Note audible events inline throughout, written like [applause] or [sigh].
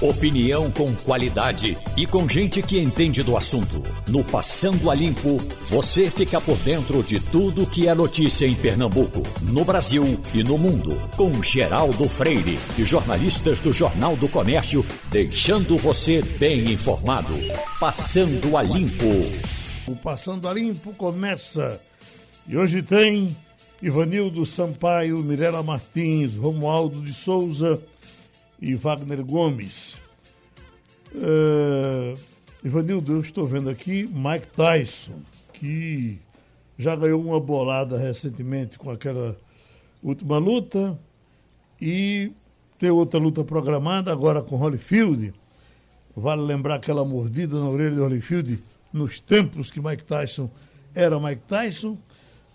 Opinião com qualidade e com gente que entende do assunto. No Passando a Limpo, você fica por dentro de tudo que é notícia em Pernambuco, no Brasil e no mundo. Com Geraldo Freire e jornalistas do Jornal do Comércio, deixando você bem informado. Passando a Limpo. O Passando a Limpo começa. E hoje tem Ivanildo Sampaio, Mirela Martins, Romualdo de Souza e Wagner Gomes. Uh, Ivanildo, eu estou vendo aqui Mike Tyson, que já ganhou uma bolada recentemente com aquela última luta e tem outra luta programada agora com Holyfield. Vale lembrar aquela mordida na orelha de Holyfield nos tempos que Mike Tyson era Mike Tyson,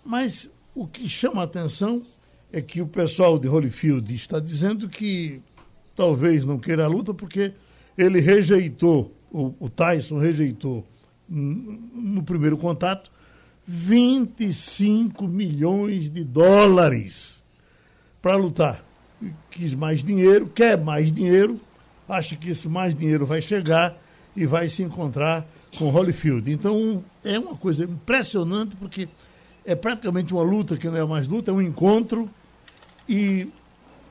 mas o que chama a atenção é que o pessoal de Holyfield está dizendo que talvez não queira a luta porque ele rejeitou, o, o Tyson rejeitou no primeiro contato 25 milhões de dólares para lutar. Quis mais dinheiro, quer mais dinheiro, acha que esse mais dinheiro vai chegar e vai se encontrar com Holyfield. Então é uma coisa impressionante porque é praticamente uma luta que não é mais luta, é um encontro e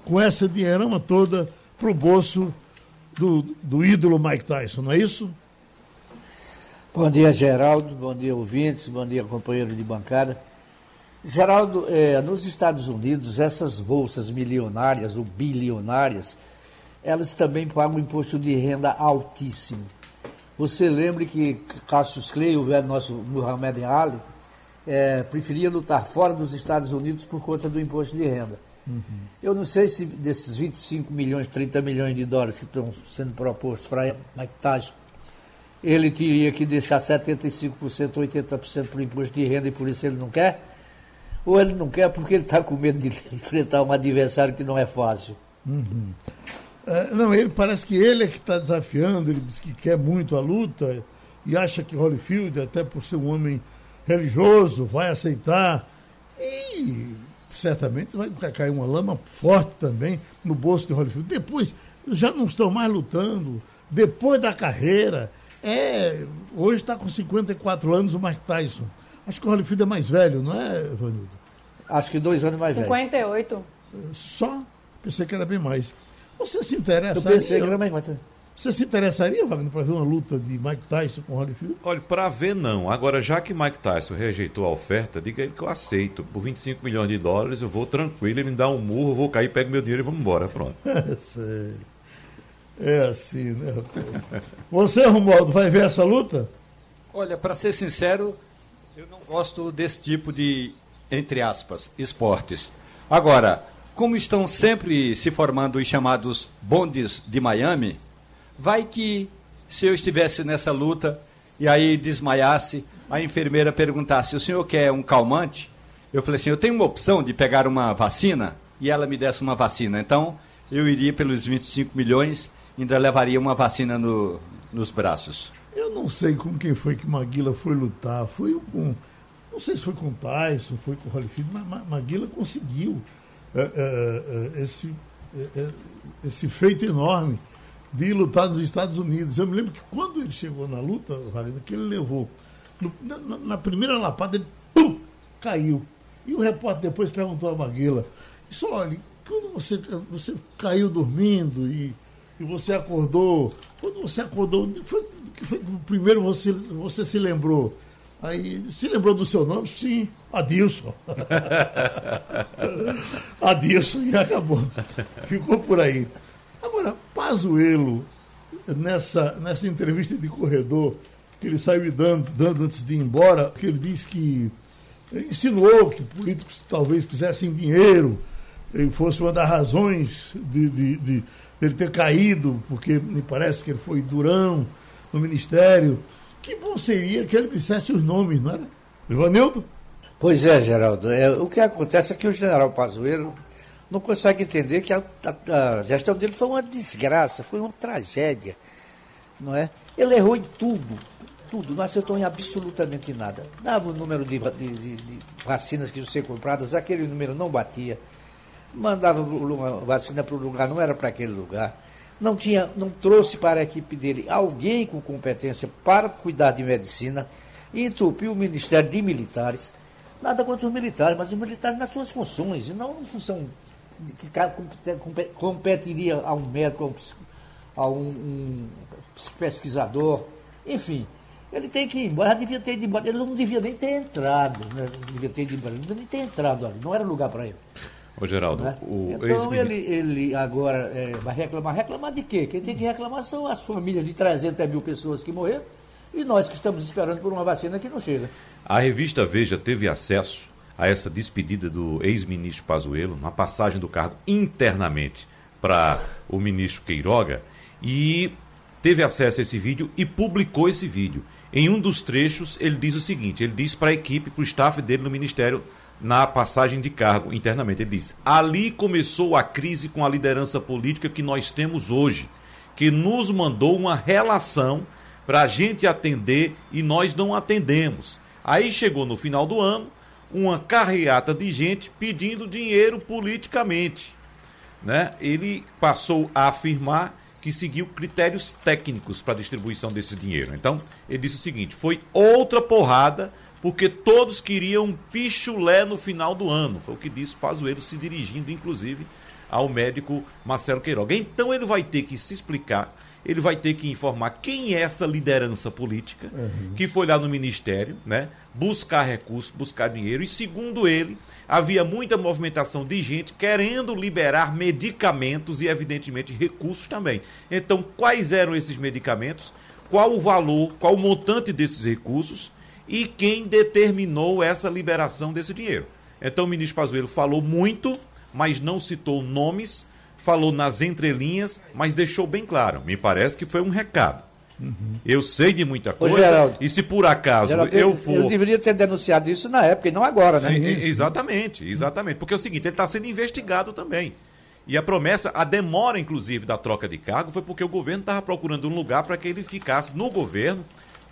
com essa dinheirama toda para o bolso do, do ídolo Mike Tyson, não é isso? Bom dia, Geraldo. Bom dia, ouvintes. Bom dia, companheiro de bancada. Geraldo, é, nos Estados Unidos, essas bolsas milionárias ou bilionárias, elas também pagam imposto de renda altíssimo. Você lembre que Cassius Clay, o velho nosso Muhammad Ali, é, preferia lutar fora dos Estados Unidos por conta do imposto de renda. Eu não sei se desses 25 milhões, 30 milhões de dólares que estão sendo propostos para Mike Tyson, ele teria que deixar 75%, 80% para o imposto de renda e por isso ele não quer? Ou ele não quer porque ele está com medo de [laughs] enfrentar um adversário que não é fácil? Uhum. É, não, ele parece que ele é que está desafiando, ele diz que quer muito a luta e acha que Holyfield, até por ser um homem religioso, vai aceitar. E certamente vai cair uma lama forte também no bolso de Holyfield. Depois, já não estão mais lutando, depois da carreira. É, hoje está com 54 anos o Mike Tyson. Acho que o Holyfield é mais velho, não é, Vanildo? Acho que dois anos mais 58. velho. 58. Só? Pensei que era bem mais. Você se interessa? Eu pensei que era mais, mais. Você se interessaria, Wagner, para ver uma luta de Mike Tyson com Holyfield? Olha, para ver não. Agora, já que Mike Tyson rejeitou a oferta, diga ele que eu aceito. Por 25 milhões de dólares, eu vou tranquilo, ele me dá um murro, eu vou cair, pego meu dinheiro e vamos embora. Pronto. [laughs] Sei. É assim, né, rapaz? Você, Romualdo, vai ver essa luta? Olha, para ser sincero, eu não gosto desse tipo de, entre aspas, esportes. Agora, como estão sempre se formando os chamados bondes de Miami, Vai que se eu estivesse nessa luta e aí desmaiasse, a enfermeira perguntasse: o senhor quer um calmante? Eu falei assim: eu tenho uma opção de pegar uma vacina e ela me desse uma vacina. Então eu iria pelos 25 milhões, ainda levaria uma vacina no, nos braços. Eu não sei com quem foi que Maguila foi lutar. Foi com. Não sei se foi com Tyson, foi com Holyfield, mas Maguila conseguiu é, é, é, esse, esse feito enorme de lutar nos Estados Unidos. Eu me lembro que quando ele chegou na luta, que ele levou, no, na, na, primeira lapada, ele pum, caiu. E o repórter depois perguntou a Maguila, isso olha, quando você, você caiu dormindo e, e você acordou, quando você acordou, foi, foi, primeiro você, você se lembrou? Aí, se lembrou do seu nome? Sim, Adilson. [laughs] Adilson, e acabou. Ficou por aí. Agora, Pazuello, nessa, nessa entrevista de corredor que ele saiu dando, dando antes de ir embora, que ele disse que insinuou que políticos talvez quisessem dinheiro, e fosse uma das razões de, de, de ele ter caído, porque me parece que ele foi durão no ministério. Que bom seria que ele dissesse os nomes, não era? Ivanildo? Pois é, Geraldo. É, o que acontece é que o general Pazuello não consegue entender que a, a, a, gestão dele foi uma desgraça, foi uma tragédia, não é? Ele errou em tudo, tudo, não acertou em absolutamente nada. Dava o número de, de, de, vacinas que iam ser compradas, aquele número não batia. Mandava uma vacina para o lugar, não era para aquele lugar. não, tinha, não trouxe para a equipe dele alguém com competência para cuidar de medicina, entupiu o Ministério de Militares. Nada contra os militares, mas os militares nas suas funções, e não em função que competiria a um médico, a um, um pesquisador, enfim. Ele tem que ir embora, devia ter ido embora. Ele não devia nem ter entrado, né? Não devia ter ido embora, ele não devia nem ter entrado ali, não era lugar para ele. Ô, Geraldo, né? o Então ele, ele agora é, vai reclamar. Reclamar de quê? Quem tem que reclamar são as famílias de 300 mil pessoas que morreram e nós que estamos esperando por uma vacina que não chega. A revista Veja teve acesso a essa despedida do ex-ministro Pazuello, na passagem do cargo internamente para o ministro Queiroga, e teve acesso a esse vídeo e publicou esse vídeo. Em um dos trechos, ele diz o seguinte: ele diz para a equipe, para o staff dele no Ministério, na passagem de cargo internamente, ele diz: ali começou a crise com a liderança política que nós temos hoje, que nos mandou uma relação para a gente atender e nós não atendemos. Aí chegou no final do ano uma carreata de gente pedindo dinheiro politicamente. Né? Ele passou a afirmar que seguiu critérios técnicos para a distribuição desse dinheiro. Então, ele disse o seguinte: foi outra porrada, porque todos queriam um pichulé no final do ano. Foi o que disse Pazuello, se dirigindo, inclusive, ao médico Marcelo Queiroga. Então, ele vai ter que se explicar ele vai ter que informar quem é essa liderança política uhum. que foi lá no ministério, né, buscar recursos, buscar dinheiro. E segundo ele, havia muita movimentação de gente querendo liberar medicamentos e, evidentemente, recursos também. Então, quais eram esses medicamentos? Qual o valor, qual o montante desses recursos e quem determinou essa liberação desse dinheiro? Então, o ministro Pazuello falou muito, mas não citou nomes falou nas entrelinhas, mas deixou bem claro. Me parece que foi um recado. Uhum. Eu sei de muita coisa. Ô, Geraldo, e se por acaso Geraldo, eu for. Ele deveria ter denunciado isso na época e não agora, né? Sim, exatamente, exatamente. Porque é o seguinte, ele está sendo investigado também. E a promessa, a demora, inclusive, da troca de cargo foi porque o governo estava procurando um lugar para que ele ficasse no governo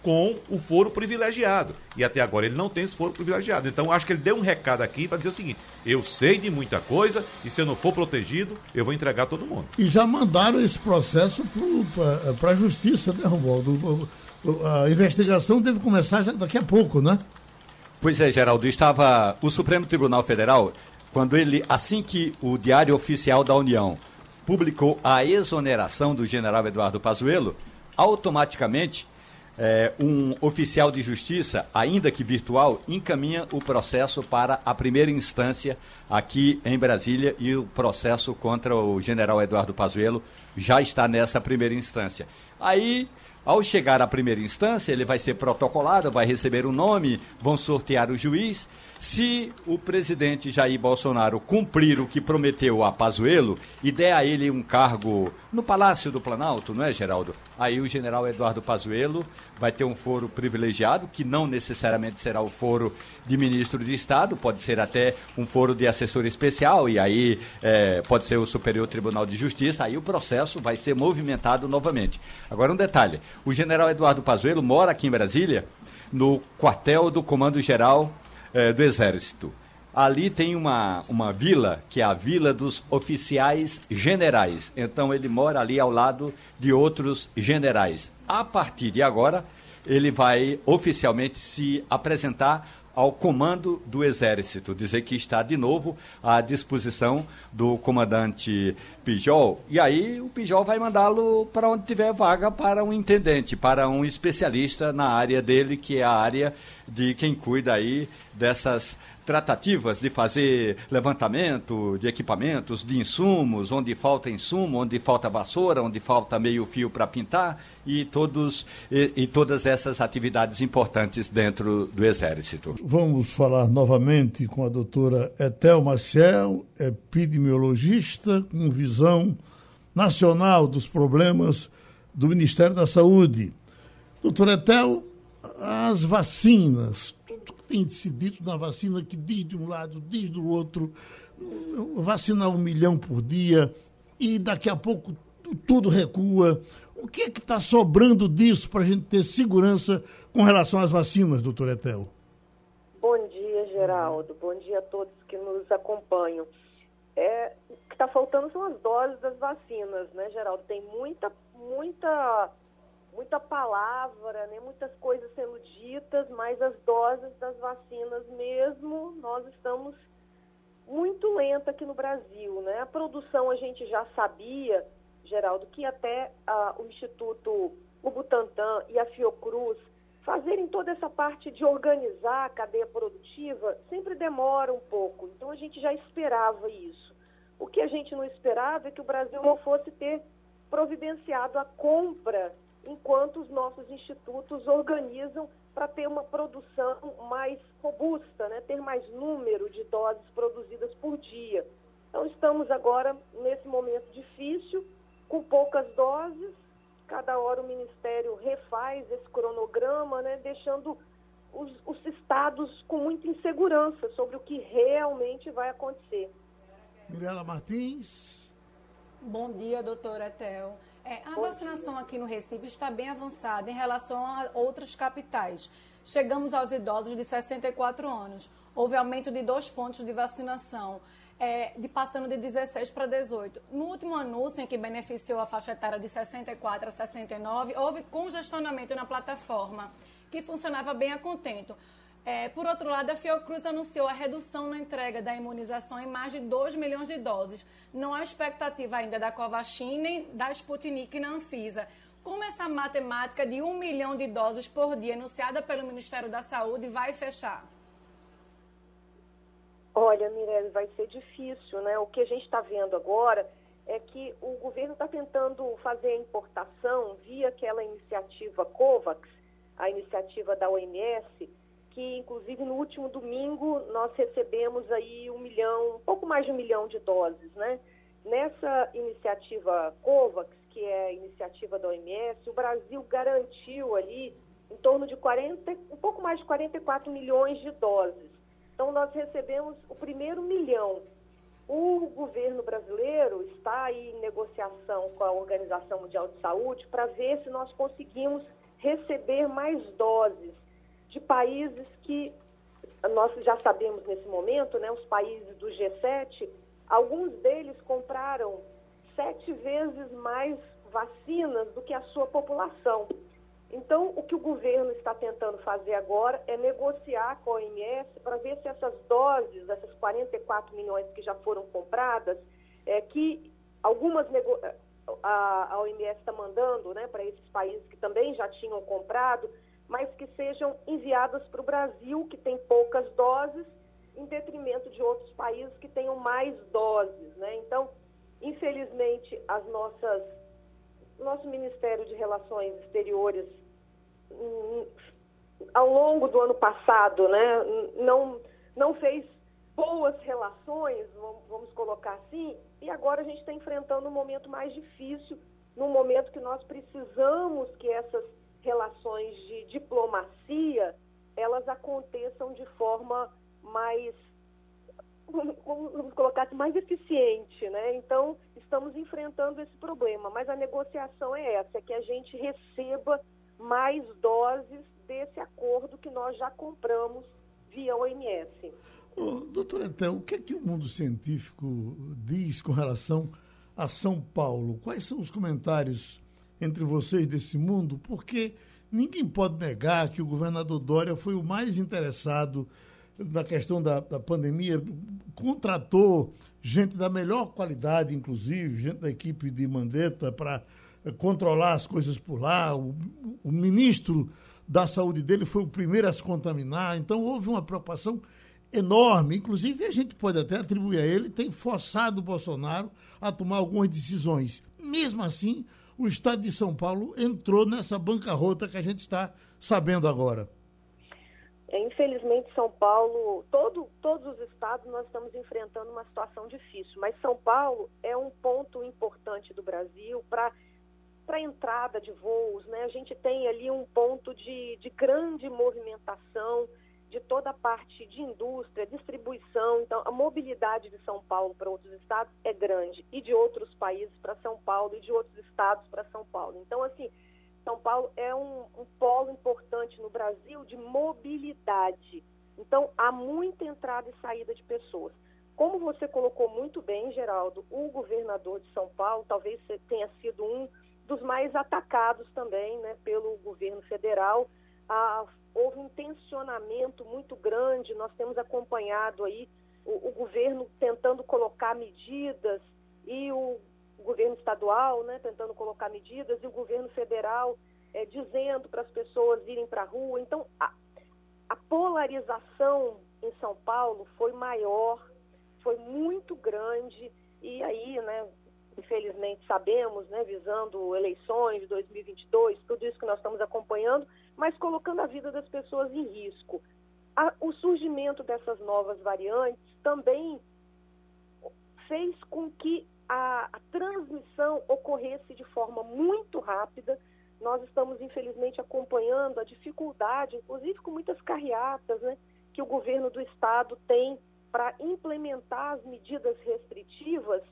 com o foro privilegiado. E até agora ele não tem esse foro privilegiado. Então acho que ele deu um recado aqui para dizer o seguinte: eu sei de muita coisa e se eu não for protegido, eu vou entregar todo mundo. E já mandaram esse processo para a justiça, né, Romualdo? A investigação deve começar daqui a pouco, né? Pois é, Geraldo, estava o Supremo Tribunal Federal, quando ele, assim que o Diário Oficial da União publicou a exoneração do general Eduardo Pazuello, automaticamente é, um oficial de justiça, ainda que virtual, encaminha o processo para a primeira instância aqui em Brasília e o processo contra o general Eduardo Pazuello já está nessa primeira instância. Aí, ao chegar à primeira instância, ele vai ser protocolado, vai receber o um nome, vão sortear o juiz se o presidente Jair Bolsonaro cumprir o que prometeu a Pazuello e der a ele um cargo no Palácio do Planalto, não é, Geraldo? Aí o general Eduardo Pazuello vai ter um foro privilegiado, que não necessariamente será o foro de ministro de Estado, pode ser até um foro de assessor especial, e aí é, pode ser o Superior Tribunal de Justiça, aí o processo vai ser movimentado novamente. Agora um detalhe, o general Eduardo Pazuello mora aqui em Brasília, no quartel do Comando Geral é, do Exército. Ali tem uma, uma vila, que é a Vila dos Oficiais Generais. Então ele mora ali ao lado de outros generais. A partir de agora, ele vai oficialmente se apresentar ao comando do Exército, dizer que está de novo à disposição do comandante Pijol. E aí o Pijol vai mandá-lo para onde tiver vaga para um intendente, para um especialista na área dele, que é a área de quem cuida aí dessas tratativas de fazer levantamento de equipamentos, de insumos, onde falta insumo, onde falta vassoura, onde falta meio fio para pintar e, todos, e, e, todas essas atividades importantes dentro do Exército. Vamos falar novamente com a doutora Etel Maciel, epidemiologista com visão nacional dos problemas do Ministério da Saúde. Doutora Etel, as vacinas, tem se dito na vacina que diz de um lado, diz do outro, vacinar um milhão por dia e daqui a pouco tudo recua. O que é que está sobrando disso para a gente ter segurança com relação às vacinas, doutor Etel? Bom dia, Geraldo. Bom dia a todos que nos acompanham. é, o que está faltando são as doses das vacinas, né, Geraldo? Tem muita, muita, muita palavra, né, muitas coisas sendo ditas, mas as doses das vacinas mesmo, nós estamos muito lenta aqui no Brasil, né? A produção a gente já sabia, Geraldo, que até ah, o Instituto, o Butantan e a Fiocruz fazerem toda essa parte de organizar a cadeia produtiva sempre demora um pouco. Então a gente já esperava isso. O que a gente não esperava é que o Brasil não fosse ter providenciado a compra enquanto os nossos institutos organizam para ter uma produção mais robusta, né? ter mais número de doses produzidas por dia. Então estamos agora nesse momento difícil, com poucas doses, cada hora o Ministério refaz esse cronograma, né, deixando os, os estados com muita insegurança sobre o que realmente vai acontecer. Mirela Martins. Bom dia, doutora Tel. É, a vacinação aqui no Recife está bem avançada em relação a outras capitais. Chegamos aos idosos de 64 anos. Houve aumento de dois pontos de vacinação é, de passando de 16 para 18. No último anúncio, em que beneficiou a faixa etária de 64 a 69, houve congestionamento na plataforma, que funcionava bem a contento. É, por outro lado, a Fiocruz anunciou a redução na entrega da imunização em mais de 2 milhões de doses. Não há expectativa ainda da Covaxin nem da Sputnik na Anfisa. Como essa matemática de 1 milhão de doses por dia anunciada pelo Ministério da Saúde vai fechar? Olha, Mirelle, vai ser difícil, né? O que a gente está vendo agora é que o governo está tentando fazer a importação via aquela iniciativa COVAX, a iniciativa da OMS, que inclusive no último domingo nós recebemos aí um milhão, um pouco mais de um milhão de doses, né? Nessa iniciativa COVAX, que é a iniciativa da OMS, o Brasil garantiu ali em torno de 40, um pouco mais de 44 milhões de doses. Então, nós recebemos o primeiro milhão. O governo brasileiro está aí em negociação com a Organização Mundial de Saúde para ver se nós conseguimos receber mais doses de países que nós já sabemos nesse momento, né, os países do G7, alguns deles compraram sete vezes mais vacinas do que a sua população. Então, o que o governo está tentando fazer agora é negociar com a OMS para ver se essas doses, essas 44 milhões que já foram compradas, é, que algumas a, OMS está mandando né, para esses países que também já tinham comprado, mas que sejam enviadas para o Brasil, que tem poucas doses, em detrimento de outros países que tenham mais doses. Né? Então, infelizmente, as nossas nosso Ministério de Relações Exteriores ao longo do ano passado, né, não, não fez boas relações, vamos colocar assim, e agora a gente está enfrentando um momento mais difícil, num momento que nós precisamos que essas relações de diplomacia elas aconteçam de forma mais [laughs] vamos colocar assim, mais eficiente, né? Então, estamos enfrentando esse problema, mas a negociação é essa, é que a gente receba mais doses desse acordo que nós já compramos via OMS. Oh, doutora Etel, o que é que o mundo científico diz com relação a São Paulo? Quais são os comentários entre vocês desse mundo? Porque ninguém pode negar que o governador Dória foi o mais interessado na questão da, da pandemia, contratou gente da melhor qualidade, inclusive, gente da equipe de Mandetta, para controlar as coisas por lá. O, o ministro da saúde dele foi o primeiro a se contaminar, então houve uma preocupação enorme. Inclusive, a gente pode até atribuir a ele, tem forçado o Bolsonaro a tomar algumas decisões. Mesmo assim, o estado de São Paulo entrou nessa bancarrota que a gente está sabendo agora. É, infelizmente, São Paulo, todo, todos os estados nós estamos enfrentando uma situação difícil, mas São Paulo é um ponto importante do Brasil para para entrada de voos, né? A gente tem ali um ponto de, de grande movimentação de toda a parte de indústria, distribuição. Então, a mobilidade de São Paulo para outros estados é grande e de outros países para São Paulo e de outros estados para São Paulo. Então, assim, São Paulo é um, um polo importante no Brasil de mobilidade. Então, há muita entrada e saída de pessoas. Como você colocou muito bem, Geraldo, o governador de São Paulo talvez tenha sido um dos mais atacados também né, pelo governo federal. Ah, houve um tensionamento muito grande, nós temos acompanhado aí o, o governo tentando colocar medidas e o governo estadual né, tentando colocar medidas e o governo federal é, dizendo para as pessoas irem para a rua. Então, a, a polarização em São Paulo foi maior, foi muito grande e aí, né, infelizmente sabemos, né, visando eleições de 2022, tudo isso que nós estamos acompanhando, mas colocando a vida das pessoas em risco. A, o surgimento dessas novas variantes também fez com que a, a transmissão ocorresse de forma muito rápida. Nós estamos, infelizmente, acompanhando a dificuldade, inclusive com muitas carreatas, né, que o governo do estado tem para implementar as medidas restritivas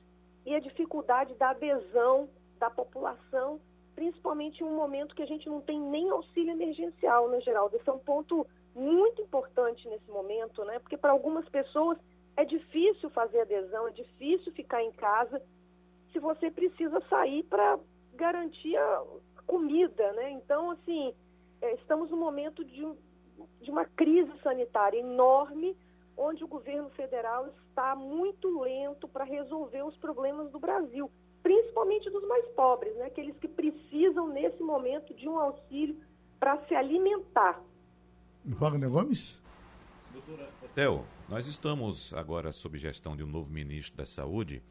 e a dificuldade da adesão da população, principalmente em um momento que a gente não tem nem auxílio emergencial, né, Geraldo? Esse é um ponto muito importante nesse momento, né? Porque para algumas pessoas é difícil fazer adesão, é difícil ficar em casa se você precisa sair para garantir a comida, né? Então, assim, é, estamos num momento de, de uma crise sanitária enorme, onde o governo federal está muito lento para resolver os problemas do Brasil, principalmente dos mais pobres, né? aqueles que precisam, nesse momento, de um auxílio para se alimentar. Wagner Gomes? Doutora Theo, nós estamos agora sob gestão de um novo ministro da Saúde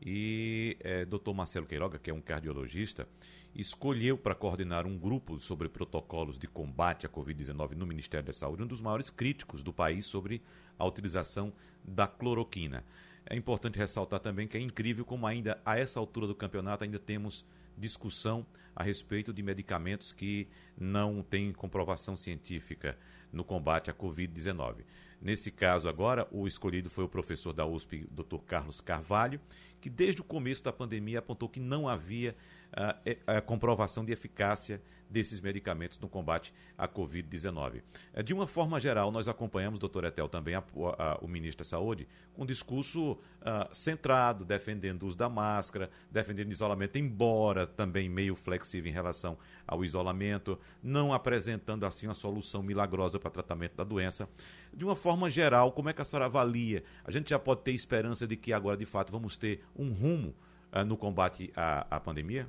e é, doutor Marcelo Queiroga, que é um cardiologista, escolheu para coordenar um grupo sobre protocolos de combate à Covid-19 no Ministério da Saúde, um dos maiores críticos do país sobre a utilização da cloroquina. É importante ressaltar também que é incrível como ainda a essa altura do campeonato ainda temos discussão a respeito de medicamentos que não têm comprovação científica no combate à Covid-19. Nesse caso agora, o escolhido foi o professor da USP, Dr. Carlos Carvalho, que desde o começo da pandemia apontou que não havia a, a comprovação de eficácia desses medicamentos no combate à Covid-19. É, de uma forma geral, nós acompanhamos, doutor Etel, também a, a, o ministro da Saúde, com um discurso uh, centrado, defendendo o uso da máscara, defendendo o isolamento, embora também meio flexível em relação ao isolamento, não apresentando assim uma solução milagrosa para tratamento da doença. De uma forma geral, como é que a senhora avalia? A gente já pode ter esperança de que agora, de fato, vamos ter um rumo uh, no combate à, à pandemia?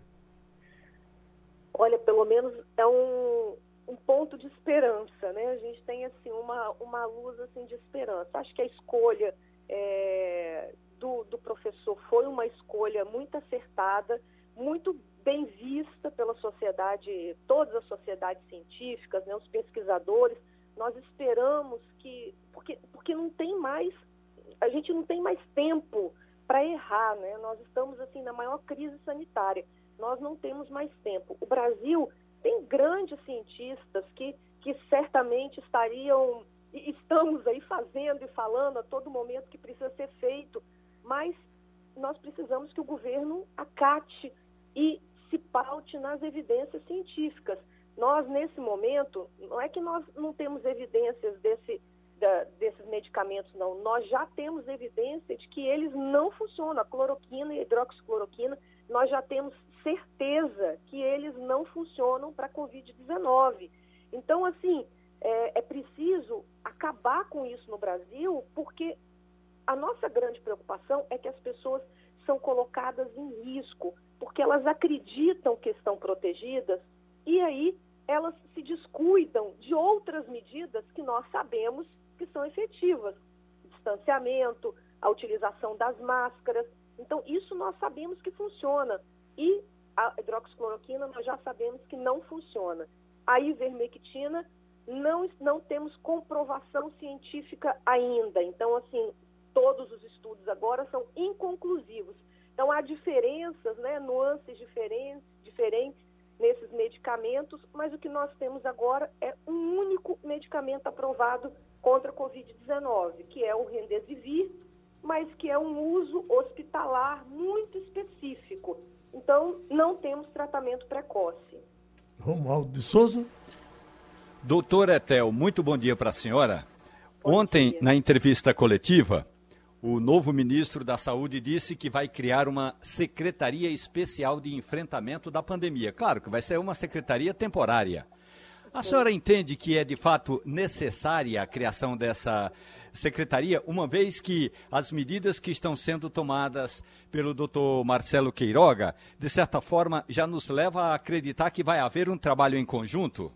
Pelo menos é um, um ponto de esperança, né? A gente tem assim uma, uma luz assim de esperança. Acho que a escolha é, do, do professor foi uma escolha muito acertada, muito bem vista pela sociedade, todas as sociedades científicas, né, os pesquisadores. Nós esperamos que, porque, porque não tem mais, a gente não tem mais tempo para errar, né? Nós estamos assim na maior crise sanitária nós não temos mais tempo. O Brasil tem grandes cientistas que, que certamente estariam, e estamos aí fazendo e falando a todo momento que precisa ser feito, mas nós precisamos que o governo acate e se paute nas evidências científicas. Nós, nesse momento, não é que nós não temos evidências desse, da, desses medicamentos, não. Nós já temos evidência de que eles não funcionam. A cloroquina e a hidroxicloroquina, nós já temos certeza que eles não funcionam para a Covid-19. Então, assim, é, é preciso acabar com isso no Brasil, porque a nossa grande preocupação é que as pessoas são colocadas em risco, porque elas acreditam que estão protegidas e aí elas se descuidam de outras medidas que nós sabemos que são efetivas. Distanciamento, a utilização das máscaras. Então, isso nós sabemos que funciona. E a hidroxicloroquina nós já sabemos que não funciona. A ivermectina não, não temos comprovação científica ainda. Então, assim, todos os estudos agora são inconclusivos. Então, há diferenças, né, nuances diferentes, diferentes nesses medicamentos, mas o que nós temos agora é um único medicamento aprovado contra a Covid-19, que é o Remdesivir, mas que é um uso hospitalar muito específico. Então, não temos tratamento precoce. Romualdo de Souza. Doutor Etel, muito bom dia para a senhora. Bom Ontem, dia. na entrevista coletiva, o novo ministro da Saúde disse que vai criar uma secretaria especial de enfrentamento da pandemia. Claro que vai ser uma secretaria temporária. A senhora entende que é de fato necessária a criação dessa secretaria, uma vez que as medidas que estão sendo tomadas pelo doutor Marcelo Queiroga, de certa forma, já nos leva a acreditar que vai haver um trabalho em conjunto?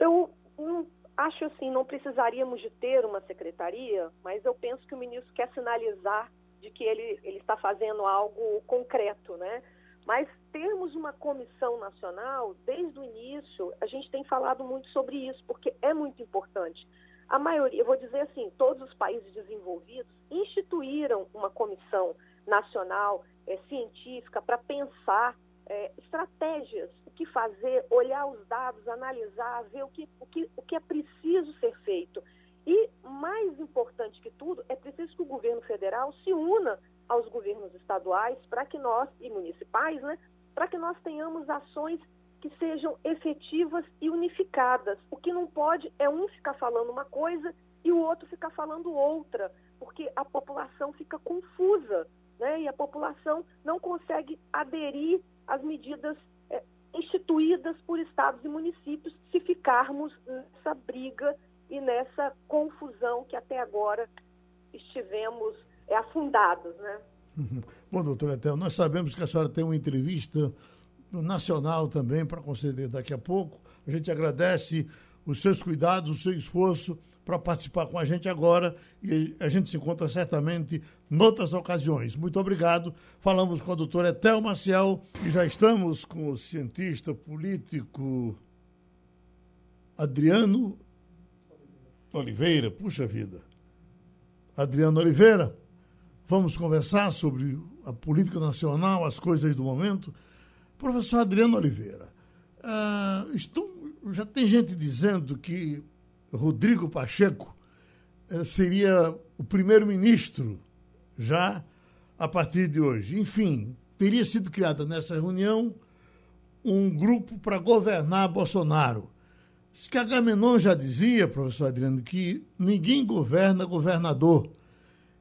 Eu não, acho assim, não precisaríamos de ter uma secretaria, mas eu penso que o ministro quer sinalizar de que ele, ele está fazendo algo concreto, né? Mas termos uma comissão nacional, desde o início, a gente tem falado muito sobre isso, porque é muito importante. A maioria, eu vou dizer assim, todos os países desenvolvidos instituíram uma comissão nacional é, científica para pensar é, estratégias, o que fazer, olhar os dados, analisar, ver o que, o, que, o que é preciso ser feito. E, mais importante que tudo, é preciso que o governo federal se una aos governos estaduais para que nós, e municipais, né, para que nós tenhamos ações que sejam efetivas e unificadas. O que não pode é um ficar falando uma coisa e o outro ficar falando outra, porque a população fica confusa, né? E a população não consegue aderir às medidas é, instituídas por estados e municípios se ficarmos nessa briga e nessa confusão que até agora estivemos é, afundados, né? Bom, doutora Etel, nós sabemos que a senhora tem uma entrevista nacional também para conceder daqui a pouco. A gente agradece os seus cuidados, o seu esforço para participar com a gente agora e a gente se encontra certamente noutras ocasiões. Muito obrigado. Falamos com a doutora Etel Maciel e já estamos com o cientista político Adriano Oliveira. Puxa vida. Adriano Oliveira, vamos conversar sobre a política nacional, as coisas do momento. Professor Adriano Oliveira, uh, já tem gente dizendo que Rodrigo Pacheco uh, seria o primeiro-ministro já a partir de hoje. Enfim, teria sido criada nessa reunião um grupo para governar Bolsonaro. Que Agamenon já dizia, professor Adriano, que ninguém governa governador.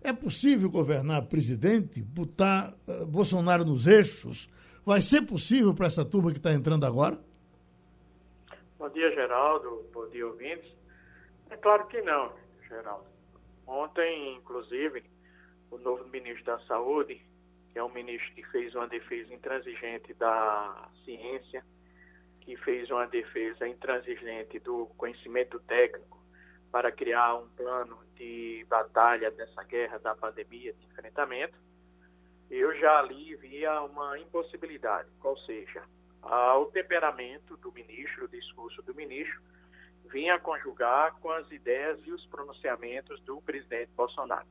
É possível governar presidente, botar uh, Bolsonaro nos eixos, Vai ser possível para essa turma que está entrando agora? Bom dia, Geraldo. Bom dia, ouvintes. É claro que não, Geraldo. Ontem, inclusive, o novo ministro da Saúde, que é um ministro que fez uma defesa intransigente da ciência, que fez uma defesa intransigente do conhecimento técnico para criar um plano de batalha dessa guerra da pandemia, de enfrentamento, eu já ali via uma impossibilidade, qual seja, o temperamento do ministro, o discurso do ministro, vinha conjugar com as ideias e os pronunciamentos do presidente Bolsonaro.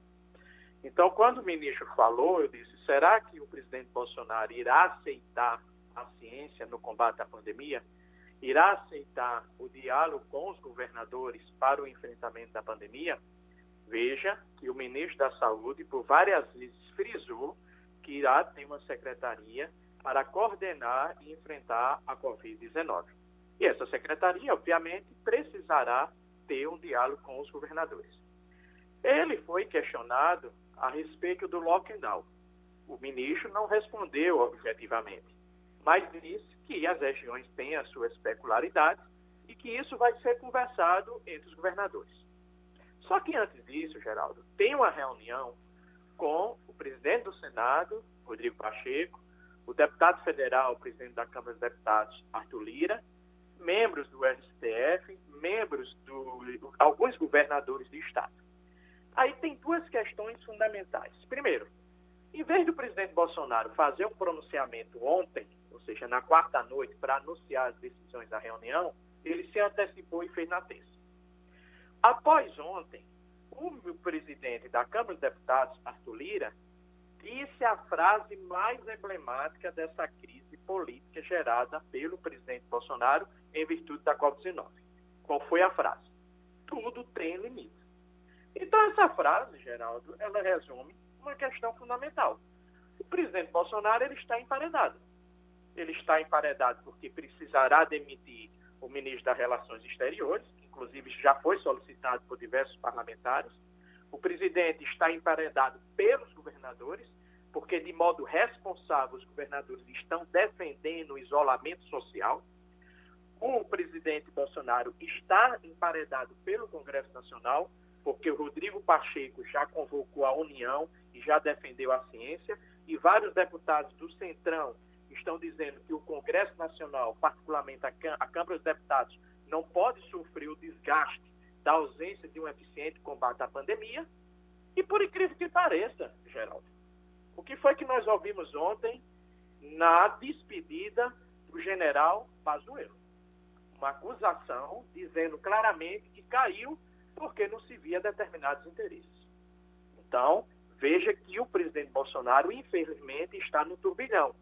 Então, quando o ministro falou, eu disse: será que o presidente Bolsonaro irá aceitar a ciência no combate à pandemia? Irá aceitar o diálogo com os governadores para o enfrentamento da pandemia? Veja que o ministro da Saúde, por várias vezes, frisou que irá ter uma secretaria para coordenar e enfrentar a Covid-19. E essa secretaria, obviamente, precisará ter um diálogo com os governadores. Ele foi questionado a respeito do lockdown. O ministro não respondeu objetivamente, mas disse que as regiões têm as suas peculiaridades e que isso vai ser conversado entre os governadores. Só que antes disso, Geraldo, tem uma reunião com presidente do Senado, Rodrigo Pacheco, o deputado federal, presidente da Câmara dos Deputados, Arthur Lira, membros do STF, membros do alguns governadores do estado. Aí tem duas questões fundamentais. Primeiro, em vez do presidente Bolsonaro fazer um pronunciamento ontem, ou seja, na quarta noite, para anunciar as decisões da reunião, ele se antecipou e fez na terça. Após ontem, o presidente da Câmara dos Deputados, Arthur Lira, disse a frase mais emblemática dessa crise política gerada pelo presidente Bolsonaro em virtude da Covid-19. Qual foi a frase? Tudo tem limite. Então, essa frase, Geraldo, ela resume uma questão fundamental. O presidente Bolsonaro ele está emparedado. Ele está emparedado porque precisará demitir o ministro das Relações Exteriores, inclusive já foi solicitado por diversos parlamentares, O presidente está emparedado pelos governadores, porque de modo responsável os governadores estão defendendo o isolamento social. O presidente Bolsonaro está emparedado pelo Congresso Nacional, porque o Rodrigo Pacheco já convocou a União e já defendeu a ciência, e vários deputados do Centrão estão dizendo que o Congresso Nacional, particularmente a, Câmara dos Deputados, não pode sofrer o desgaste da ausência de um eficiente combate à pandemia. E por incrível que pareça, Geraldo, o que foi que nós ouvimos ontem na despedida do general Pazuello? Uma acusação dizendo claramente que caiu porque não se via determinados interesses. Então, veja que o presidente Bolsonaro, infelizmente, está no turbilhão.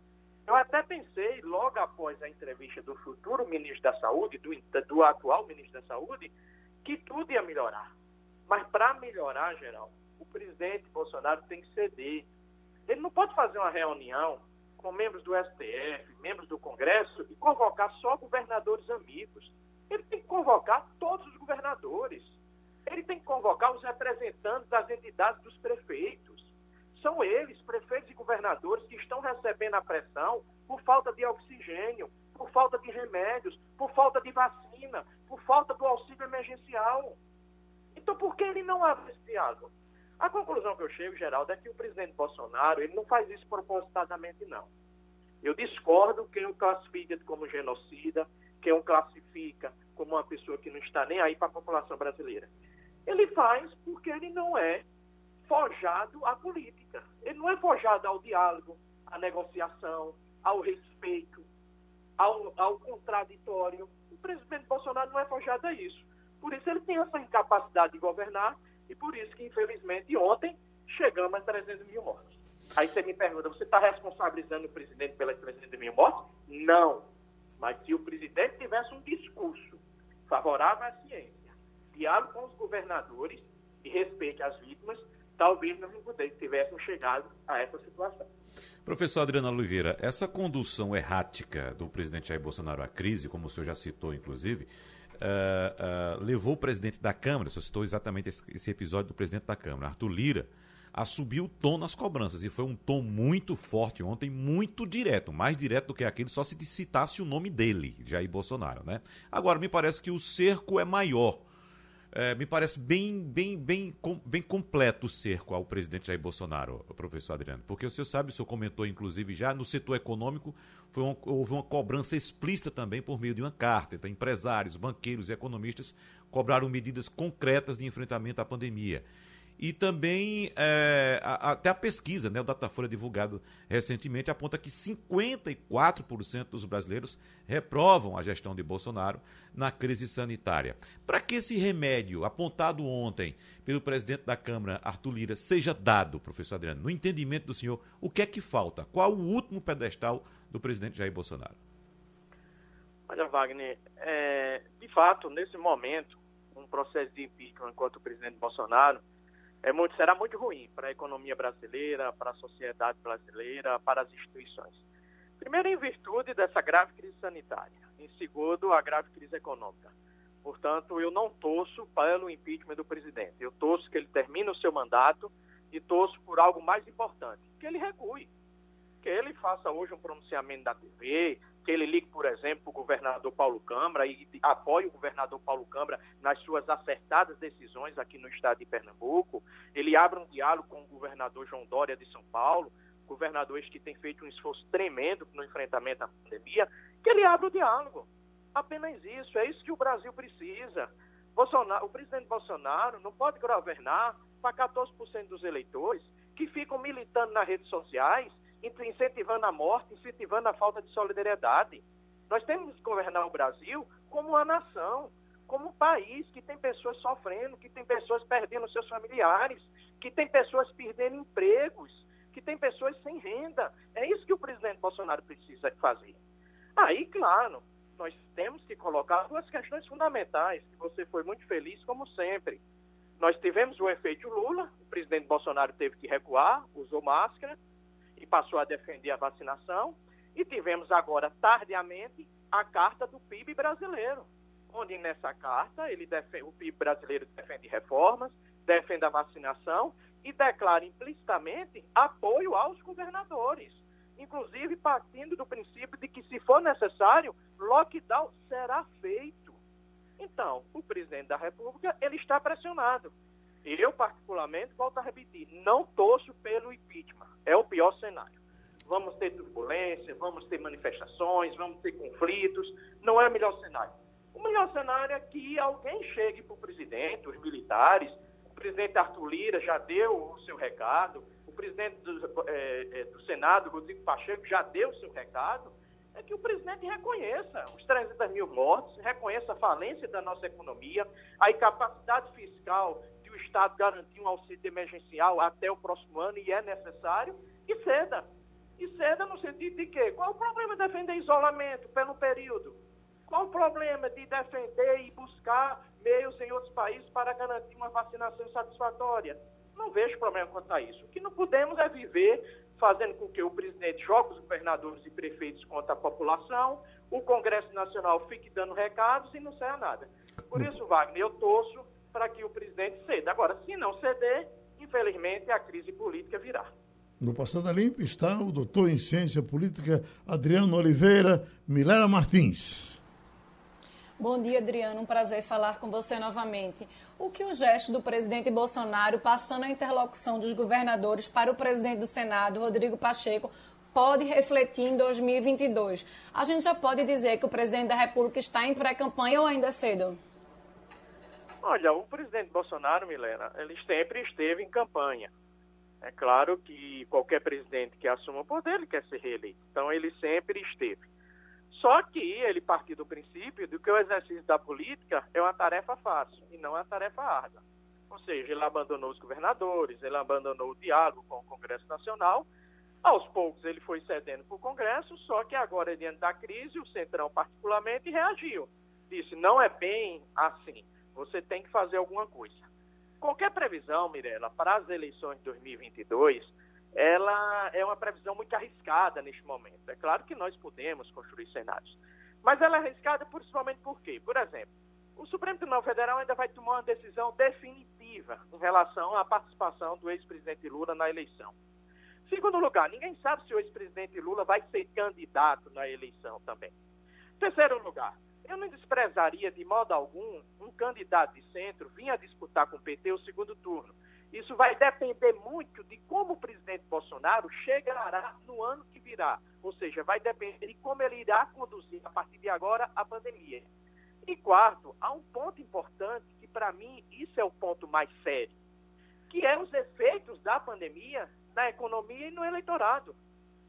Eu até pensei, logo após a entrevista do futuro ministro da Saúde, do, do atual ministro da Saúde, que tudo ia melhorar. Mas para melhorar, geral, o presidente Bolsonaro tem que ceder. Ele não pode fazer uma reunião com membros do STF, membros do Congresso e convocar só governadores amigos. Ele tem que convocar todos os governadores. Ele tem que convocar os representantes das entidades dos prefeitos. São eles, prefeitos e governadores, que estão recebendo a pressão por falta de oxigênio, por falta de remédios, por falta de vacina, por falta do auxílio emergencial. Então, por que ele não abre esse diálogo? A conclusão que eu chego, Geraldo, é que o presidente Bolsonaro ele não faz isso propositadamente, não. Eu discordo quem o classifica como genocida, quem o classifica como uma pessoa que não está nem aí para a população brasileira. Ele faz porque ele não é forjado à política. Ele não é forjado ao diálogo, à negociação, ao respeito, ao, ao contraditório. O presidente Bolsonaro não é forjado a isso. Por isso ele tem essa incapacidade de governar e por isso que, infelizmente, ontem chegamos a 300 mil mortos. Aí você me pergunta, você está responsabilizando o presidente pelas 300 mil mortes? Não. Mas se o presidente tivesse um discurso favorável à ciência, diálogo com os governadores e respeite às vítimas, talvez nós não tivéssemos chegado a essa situação. Professor Adriano Oliveira, essa condução errática do presidente Jair Bolsonaro à crise, como o senhor já citou, inclusive, uh, uh, levou o presidente da Câmara, você citou exatamente esse, esse, episódio do presidente da Câmara, Arthur Lira, a subir o tom nas cobranças. E foi um tom muito forte ontem, muito direto, mais direto do que aquele só se citasse o nome dele, Jair Bolsonaro, né? Agora, me parece que o cerco é maior é, me parece bem, bem, bem, com, bem completo o cerco ao presidente Jair Bolsonaro, professor Adriano. Porque o senhor sabe, o senhor comentou, inclusive, já no setor econômico, uma, houve uma cobrança explícita também por meio de uma carta. Então, empresários, banqueiros e economistas cobraram medidas concretas de enfrentamento à pandemia. E também é, a, até a pesquisa, né, o Datafolha divulgado recentemente, aponta que 54% dos brasileiros reprovam a gestão de Bolsonaro na crise sanitária. Para que esse remédio apontado ontem pelo presidente da Câmara, Arthur Lira, seja dado, professor Adriano, no entendimento do senhor, o que é que falta? Qual o último pedestal do presidente Jair Bolsonaro? Olha, Wagner, é, de fato, nesse momento, um processo de impeachment contra o presidente Bolsonaro é muito, será muito ruim para a economia brasileira, para a sociedade brasileira, para as instituições. Primeiro, em virtude dessa grave crise sanitária. Em segundo, a grave crise econômica. Portanto, eu não torço pelo impeachment do presidente. Eu torço que ele termine o seu mandato e torço por algo mais importante, que ele recue. Que ele faça hoje um pronunciamento da TV, que ele ligue, por exemplo, para o governador Paulo Câmara e apoie o governador Paulo Câmara nas suas acertadas decisões aqui no estado de Pernambuco. Ele abre um diálogo com o governador João Dória de São Paulo, governadores que têm feito um esforço tremendo no enfrentamento à pandemia, que ele abra o diálogo. Apenas isso, é isso que o Brasil precisa. Bolsonaro, o presidente Bolsonaro não pode governar para 14% dos eleitores que ficam militando nas redes sociais incentivando a morte, incentivando a falta de solidariedade. Nós temos que governar o Brasil como uma nação, como um país que tem pessoas sofrendo, que tem pessoas perdendo seus familiares, que tem pessoas perdendo empregos, que tem pessoas sem renda. É isso que o presidente Bolsonaro precisa fazer. Aí, claro, nós temos que colocar duas questões fundamentais, que você foi muito feliz, como sempre. Nós tivemos o efeito Lula, o presidente Bolsonaro teve que recuar, usou máscara, passou a defender a vacinação. E tivemos agora, tardiamente, a carta do PIB brasileiro, onde nessa carta ele defende, o PIB brasileiro defende reformas, defende a vacinação e declara implicitamente apoio aos governadores, inclusive partindo do princípio de que, se for necessário, lockdown será feito. Então, o presidente da República ele está pressionado. Eu, particularmente, volto a repetir, não torço pelo impeachment. É o pior cenário. Vamos ter turbulência, vamos ter manifestações, vamos ter conflitos. Não é o melhor cenário. O melhor cenário é que alguém chegue para o presidente, os militares. O presidente Arthur Lira já deu o seu recado. O presidente do, é, do Senado, Rodrigo Pacheco, já deu o seu recado. É que o presidente reconheça os 300 mil mortos, reconheça a falência da nossa economia, a incapacidade fiscal Estado garantir um auxílio emergencial até o próximo ano, e é necessário, e ceda. E ceda no sentido de que qual o problema de defender isolamento pelo período? Qual o problema de defender e buscar meios em outros países para garantir uma vacinação satisfatória? Não vejo problema quanto a isso. O que não podemos é viver fazendo com que o presidente jogue os governadores e prefeitos contra a população, o Congresso Nacional fique dando recados e não saia nada. Por isso, Wagner, eu torço para que o presidente ceda. Agora, se não ceder, infelizmente a crise política virá. No Passada Limpa está o doutor em ciência política Adriano Oliveira Milena Martins. Bom dia, Adriano. Um prazer falar com você novamente. O que o gesto do presidente Bolsonaro, passando a interlocução dos governadores para o presidente do Senado, Rodrigo Pacheco, pode refletir em 2022? A gente já pode dizer que o presidente da República está em pré-campanha ou ainda cedo? Olha, o presidente Bolsonaro, Milena, ele sempre esteve em campanha. É claro que qualquer presidente que assuma o poder, ele quer ser reeleito. Então, ele sempre esteve. Só que ele partiu do princípio de que o exercício da política é uma tarefa fácil e não uma tarefa árdua. Ou seja, ele abandonou os governadores, ele abandonou o diálogo com o Congresso Nacional. Aos poucos ele foi cedendo para o Congresso, só que agora, diante da crise, o Centrão particularmente reagiu. Disse, não é bem assim, você tem que fazer alguma coisa. Qualquer previsão, Mirella, para as eleições de 2022 ela é uma previsão muito arriscada neste momento. É claro que nós podemos construir cenários, mas ela é arriscada principalmente por quê? Por exemplo, o Supremo Tribunal Federal ainda vai tomar uma decisão definitiva em relação à participação do ex-presidente Lula na eleição. Segundo lugar, ninguém sabe se o ex-presidente Lula vai ser candidato na eleição também. Terceiro lugar, eu não desprezaria de modo algum um candidato de centro vir a disputar com o PT o segundo turno. Isso vai depender muito de como o presidente Bolsonaro chegará no ano que virá. Ou seja, vai depender de como ele irá conduzir a partir de agora a pandemia. E quarto, há um ponto importante que para mim isso é o ponto mais sério, que é os efeitos da pandemia na economia e no eleitorado.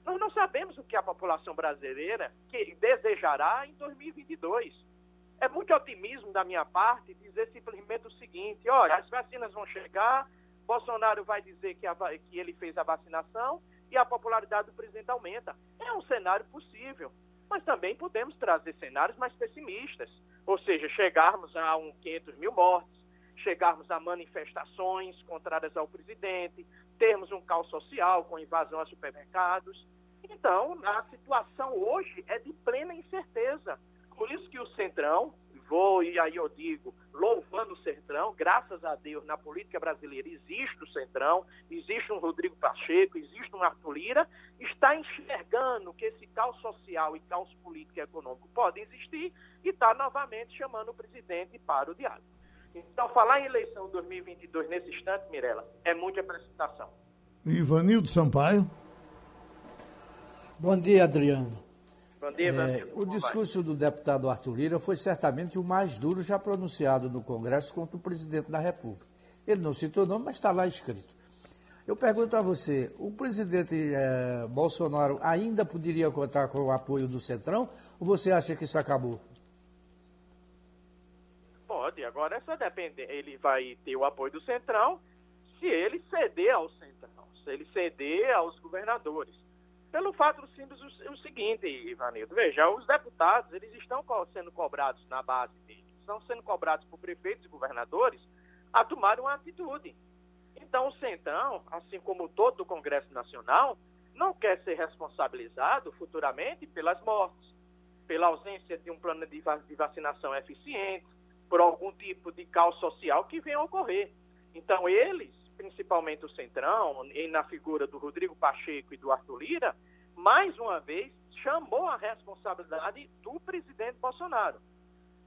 Nós não sabemos o que a população brasileira que desejará em 2022. É muito otimismo da minha parte dizer simplesmente o seguinte: olha, as vacinas vão chegar, Bolsonaro vai dizer que, a, que ele fez a vacinação e a popularidade do presidente aumenta. É um cenário possível, mas também podemos trazer cenários mais pessimistas, ou seja, chegarmos a um 500 mil mortes, chegarmos a manifestações contrárias ao presidente, termos um caos social com invasão a supermercados. Então, a situação hoje é de plena incerteza. Por isso que o Centrão, vou, e aí eu digo, louvando o Centrão, graças a Deus, na política brasileira existe o Centrão, existe um Rodrigo Pacheco, existe um Arthur Lira, está enxergando que esse caos social e caos político e econômico pode existir e está novamente chamando o presidente para o diálogo. Então, falar em eleição 2022 nesse instante, Mirella, é muita precipitação. Ivanildo Sampaio. Bom dia, Adriano. Bom dia, é, O discurso do deputado Arthur Lira foi certamente o mais duro já pronunciado no Congresso contra o presidente da República. Ele não citou nome, mas está lá escrito. Eu pergunto a você, o presidente é, Bolsonaro ainda poderia contar com o apoio do Centrão ou você acha que isso acabou? Pode, agora só depender. Ele vai ter o apoio do Centrão se ele ceder ao Centrão, se ele ceder aos governadores. Pelo fato simples o, seguinte, Ivanildo, veja, os deputados, eles estão sendo cobrados na base deles, estão sendo cobrados por prefeitos e governadores a tomar uma atitude. Então, o Centrão, assim como todo o Congresso Nacional, não quer ser responsabilizado futuramente pelas mortes, pela ausência de um plano de vacinação eficiente, por algum tipo de caos social que venha a ocorrer. Então, eles, principalmente o Centrão, e na figura do Rodrigo Pacheco e do Arthur Lira, mais uma vez chamou a responsabilidade do presidente Bolsonaro.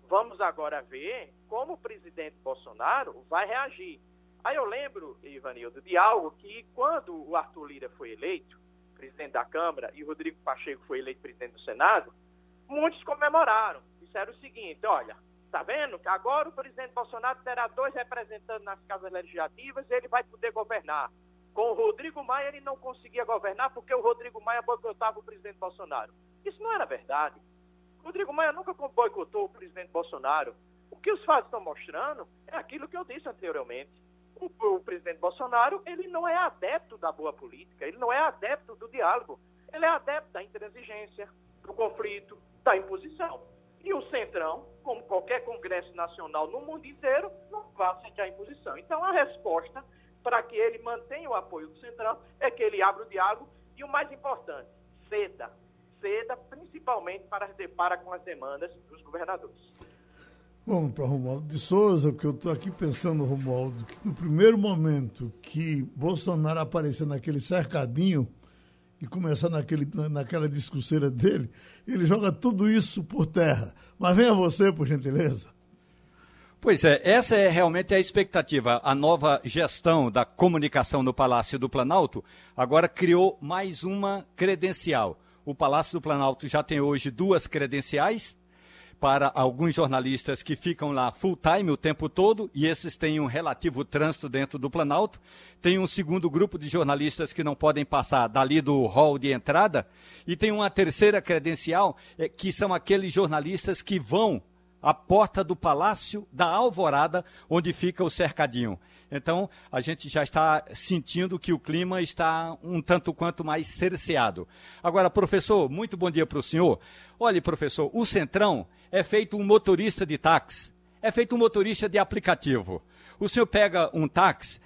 Vamos agora ver como o presidente Bolsonaro vai reagir. Aí eu lembro, Ivanildo, de algo que quando o Arthur Lira foi eleito, presidente da Câmara, e o Rodrigo Pacheco foi eleito presidente do Senado, muitos comemoraram. Disseram o seguinte: olha, tá vendo que agora o presidente Bolsonaro terá dois representantes nas casas legislativas e ele vai poder governar. Com o Rodrigo Maia ele não conseguia governar porque o Rodrigo Maia boicotava o presidente Bolsonaro. Isso não era verdade. O Rodrigo Maia nunca boicotou o presidente Bolsonaro. O que os fatos estão mostrando é aquilo que eu disse anteriormente. O, o, presidente Bolsonaro ele não é adepto da boa política, ele não é adepto do diálogo, ele é adepto da intransigência, do conflito, da imposição. E o Centrão, como qualquer Congresso Nacional no mundo inteiro, não vai aceitar a imposição. Então a resposta para que ele mantenha o apoio do Centrão é que ele abra o diálogo e o mais importante, ceda. Ceda principalmente para, para com as demandas dos governadores. Vamos para Romualdo de Souza, porque eu estou aqui pensando, Romualdo, que no primeiro momento que Bolsonaro aparecer naquele cercadinho e começar naquele, naquela discurseira dele, ele joga tudo isso por terra. Mas venha você, por gentileza. Pois é, essa é realmente a expectativa. A nova gestão da comunicação no Palácio do Planalto agora criou mais uma credencial. O Palácio do Planalto já tem hoje duas credenciais para alguns jornalistas que ficam lá full time o tempo todo, e esses têm um relativo trânsito dentro do Planalto. Tem um segundo grupo de jornalistas que não podem passar dali do hall de entrada, e tem uma terceira credencial, eh, que são aqueles jornalistas que vão a porta do Palácio da Alvorada, onde fica o cercadinho. Então, a gente já está sentindo que o clima está um tanto quanto mais cerceado. Agora, professor, muito bom dia para o senhor. Olhe, professor, o Centrão é feito um motorista de táxi, é feito um motorista de aplicativo. O senhor pega um táxi,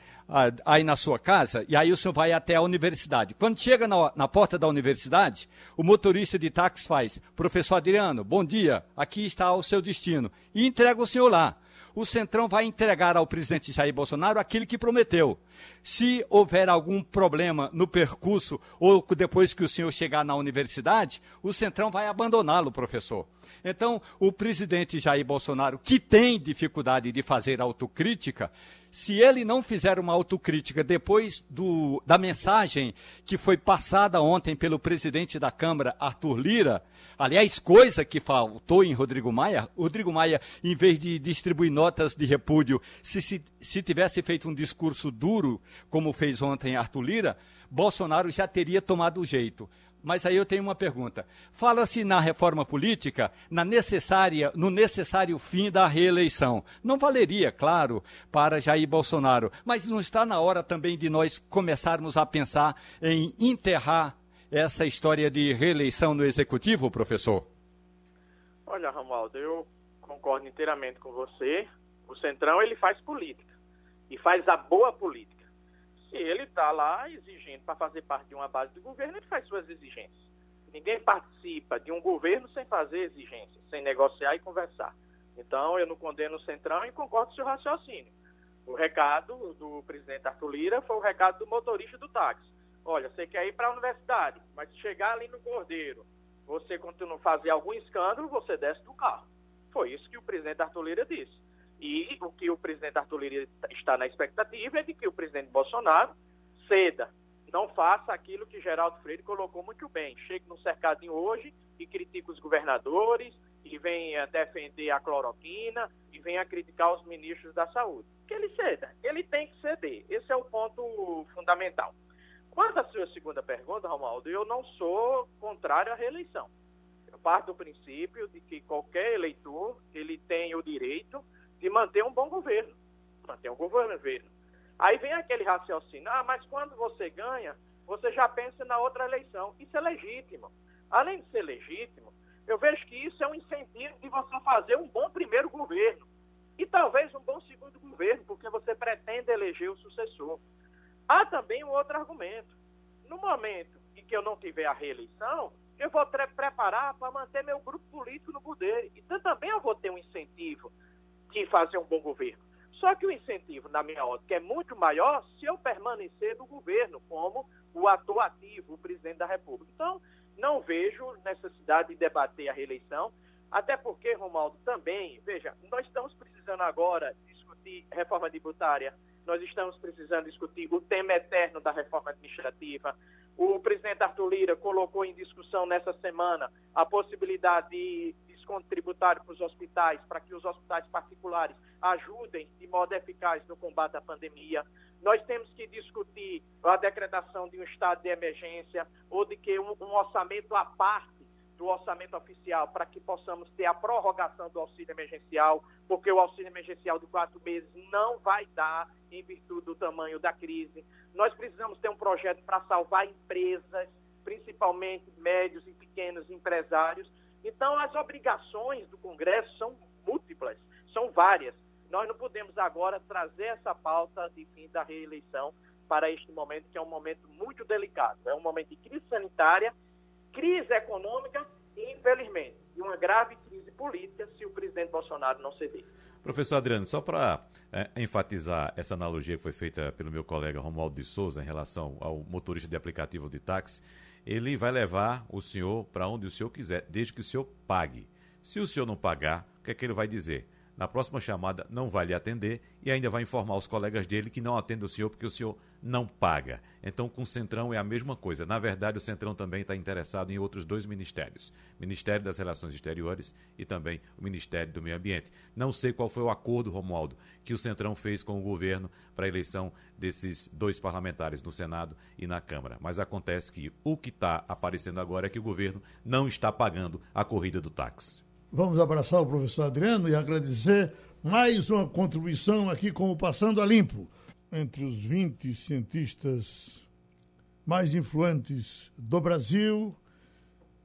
aí na sua casa e aí o senhor vai até a universidade. Quando chega na, na porta da universidade, o motorista de táxi faz: Professor Adriano, bom dia, aqui está o seu destino. E entrega o senhor lá. O Centrão vai entregar ao presidente Jair Bolsonaro aquilo que prometeu. Se houver algum problema no percurso ou depois que o senhor chegar na universidade, o Centrão vai abandoná-lo, professor. Então, o presidente Jair Bolsonaro, que tem dificuldade de fazer autocrítica, se ele não fizer uma autocrítica depois do, da mensagem que foi passada ontem pelo presidente da Câmara, Arthur Lira, aliás, coisa que faltou em Rodrigo Maia, Rodrigo Maia, em vez de distribuir notas de repúdio, se, se, se tivesse feito um discurso duro, como fez ontem Arthur Lira, Bolsonaro já teria tomado o jeito. Mas aí eu tenho uma pergunta. Fala-se na reforma política, na necessária, no necessário fim da reeleição. Não valeria, claro, para Jair Bolsonaro, mas não está na hora também de nós começarmos a pensar em enterrar essa história de reeleição no executivo, professor? Olha, Romualdo, eu concordo inteiramente com você. O Centrão ele faz política e faz a boa política se ele está lá exigindo para fazer parte de uma base do governo, ele faz suas exigências. Ninguém participa de um governo sem fazer exigências, sem negociar e conversar. Então, eu não condeno o Centrão e concordo com o seu raciocínio. O recado do presidente Arthur Lira foi o recado do motorista do táxi. Olha, você quer ir para a universidade, mas chegar ali no Cordeiro, você continua fazer algum escândalo, você desce do carro. Foi isso que o presidente Arthur Lira disse. E o que o presidente Arthur Lira está na expectativa é de que o presidente Bolsonaro ceda, não faça aquilo que Geraldo Freire colocou muito bem. Chegue no cercadinho hoje e critique os governadores, e venha defender a cloroquina, e venha criticar os ministros da saúde. Que ele ceda, ele tem que ceder. Esse é o ponto fundamental. Quanto à sua segunda pergunta, Romualdo, eu não sou contrário à reeleição. Eu parto do princípio de que qualquer eleitor ele tem o direito de manter um bom governo, manter um governo. Aí vem aquele raciocínio, ah, mas quando você ganha, você já pensa na outra eleição. Isso é legítimo. Além de ser legítimo, eu vejo que isso é um incentivo de você fazer um bom primeiro governo e talvez um bom segundo governo, porque você pretende eleger o sucessor. Há também um outro argumento. No momento em que eu não tiver a reeleição, eu vou preparar para manter meu grupo político no poder. Então também eu vou ter um incentivo de fazer um bom governo. Só que o incentivo, na minha ótica, é muito maior se eu permanecer no governo como o ator ativo, o presidente da República. Então, não vejo necessidade de debater a reeleição, até porque, Romaldo, também, veja, nós estamos precisando agora discutir reforma tributária, nós estamos precisando discutir o tema eterno da reforma administrativa. O presidente Arthur Lira colocou em discussão nessa semana a possibilidade de desconto tributário para os hospitais, para que os hospitais particulares ajudem de modo eficaz no combate à pandemia. Nós temos que discutir a decretação de um estado de emergência ou de que um, um orçamento à parte do orçamento oficial para que possamos ter a prorrogação do auxílio emergencial, porque o auxílio emergencial de quatro meses não vai dar em virtude do tamanho da crise. Nós precisamos ter um projeto para salvar empresas, principalmente médios e pequenos empresários. Então, as obrigações do Congresso são múltiplas, são várias. Nós não podemos agora trazer essa pauta de fim da reeleição para este momento, que é um momento muito delicado. É um momento de crise sanitária crise econômica e, infelizmente, uma grave crise política se o presidente Bolsonaro não ceder. Professor Adriano, só para é, enfatizar essa analogia que foi feita pelo meu colega Romualdo de Souza em relação ao motorista de aplicativo de táxi, ele vai levar o senhor para onde o senhor quiser, desde que o senhor pague. Se o senhor não pagar, o que é que ele vai dizer? Na próxima chamada não vai lhe atender e ainda vai informar os colegas dele que não atende o senhor porque o senhor não paga. Então, com o Centrão é a mesma coisa. Na verdade, o Centrão também está interessado em outros dois ministérios: Ministério das Relações Exteriores e também o Ministério do Meio Ambiente. Não sei qual foi o acordo, Romualdo, que o Centrão fez com o governo para a eleição desses dois parlamentares no Senado e na Câmara. Mas acontece que o que está aparecendo agora é que o governo não está pagando a corrida do táxi. Vamos abraçar o professor Adriano e agradecer mais uma contribuição aqui com o Passando a Limpo. Entre os 20 cientistas mais influentes do Brasil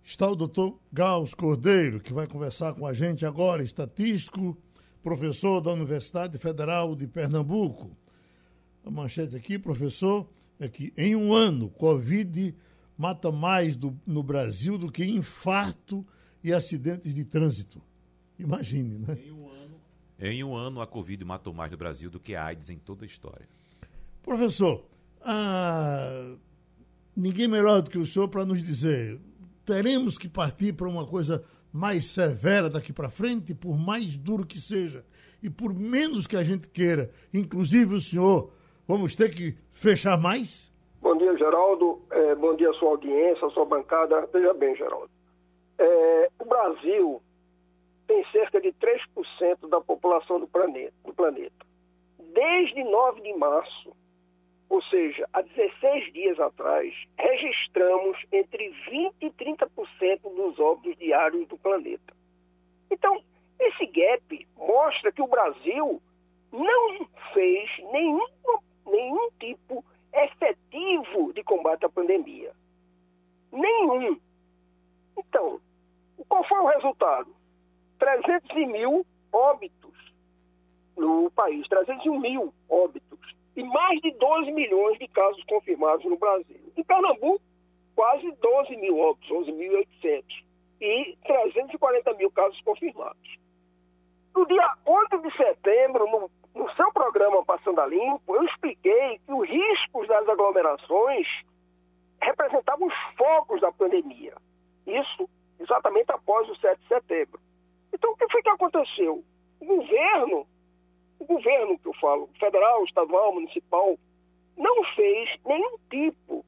está o doutor Gauss Cordeiro, que vai conversar com a gente agora, estatístico, professor da Universidade Federal de Pernambuco. A manchete aqui, professor, é que em um ano, Covid mata mais do, no Brasil do que infarto e acidentes de trânsito. Imagine, né? Em um ano, em um ano a Covid matou mais no Brasil do que a AIDS em toda a história. Professor, ah, ninguém melhor do que o senhor para nos dizer, teremos que partir para uma coisa mais severa daqui para frente, por mais duro que seja, e por menos que a gente queira, inclusive o senhor, vamos ter que fechar mais? Bom dia, Geraldo. É, bom dia, sua audiência, sua bancada. Veja bem, Geraldo. É, o Brasil tem cerca de 3% da população do planeta, do planeta. Desde 9 de março, ou seja, há 16 dias atrás, registramos entre 20% e 30% dos óbitos diários do planeta. Então, esse gap mostra que o Brasil não fez nenhum, nenhum tipo efetivo de combate à pandemia. Nenhum. Então, qual foi o resultado? 300 mil óbitos no país, 301 mil óbitos e mais de 12 milhões de casos confirmados no Brasil. Em Pernambuco, quase 12 mil óbitos, 11.800 e 340 mil casos confirmados. No dia 8 de setembro, no, no seu programa Passando a Limpo, eu expliquei que os riscos das aglomerações representavam os focos da pandemia. Isso exatamente após o 7 de setembro. Então, o que foi que aconteceu? O governo, o governo que eu falo, federal, estadual, municipal, não fez nenhum tipo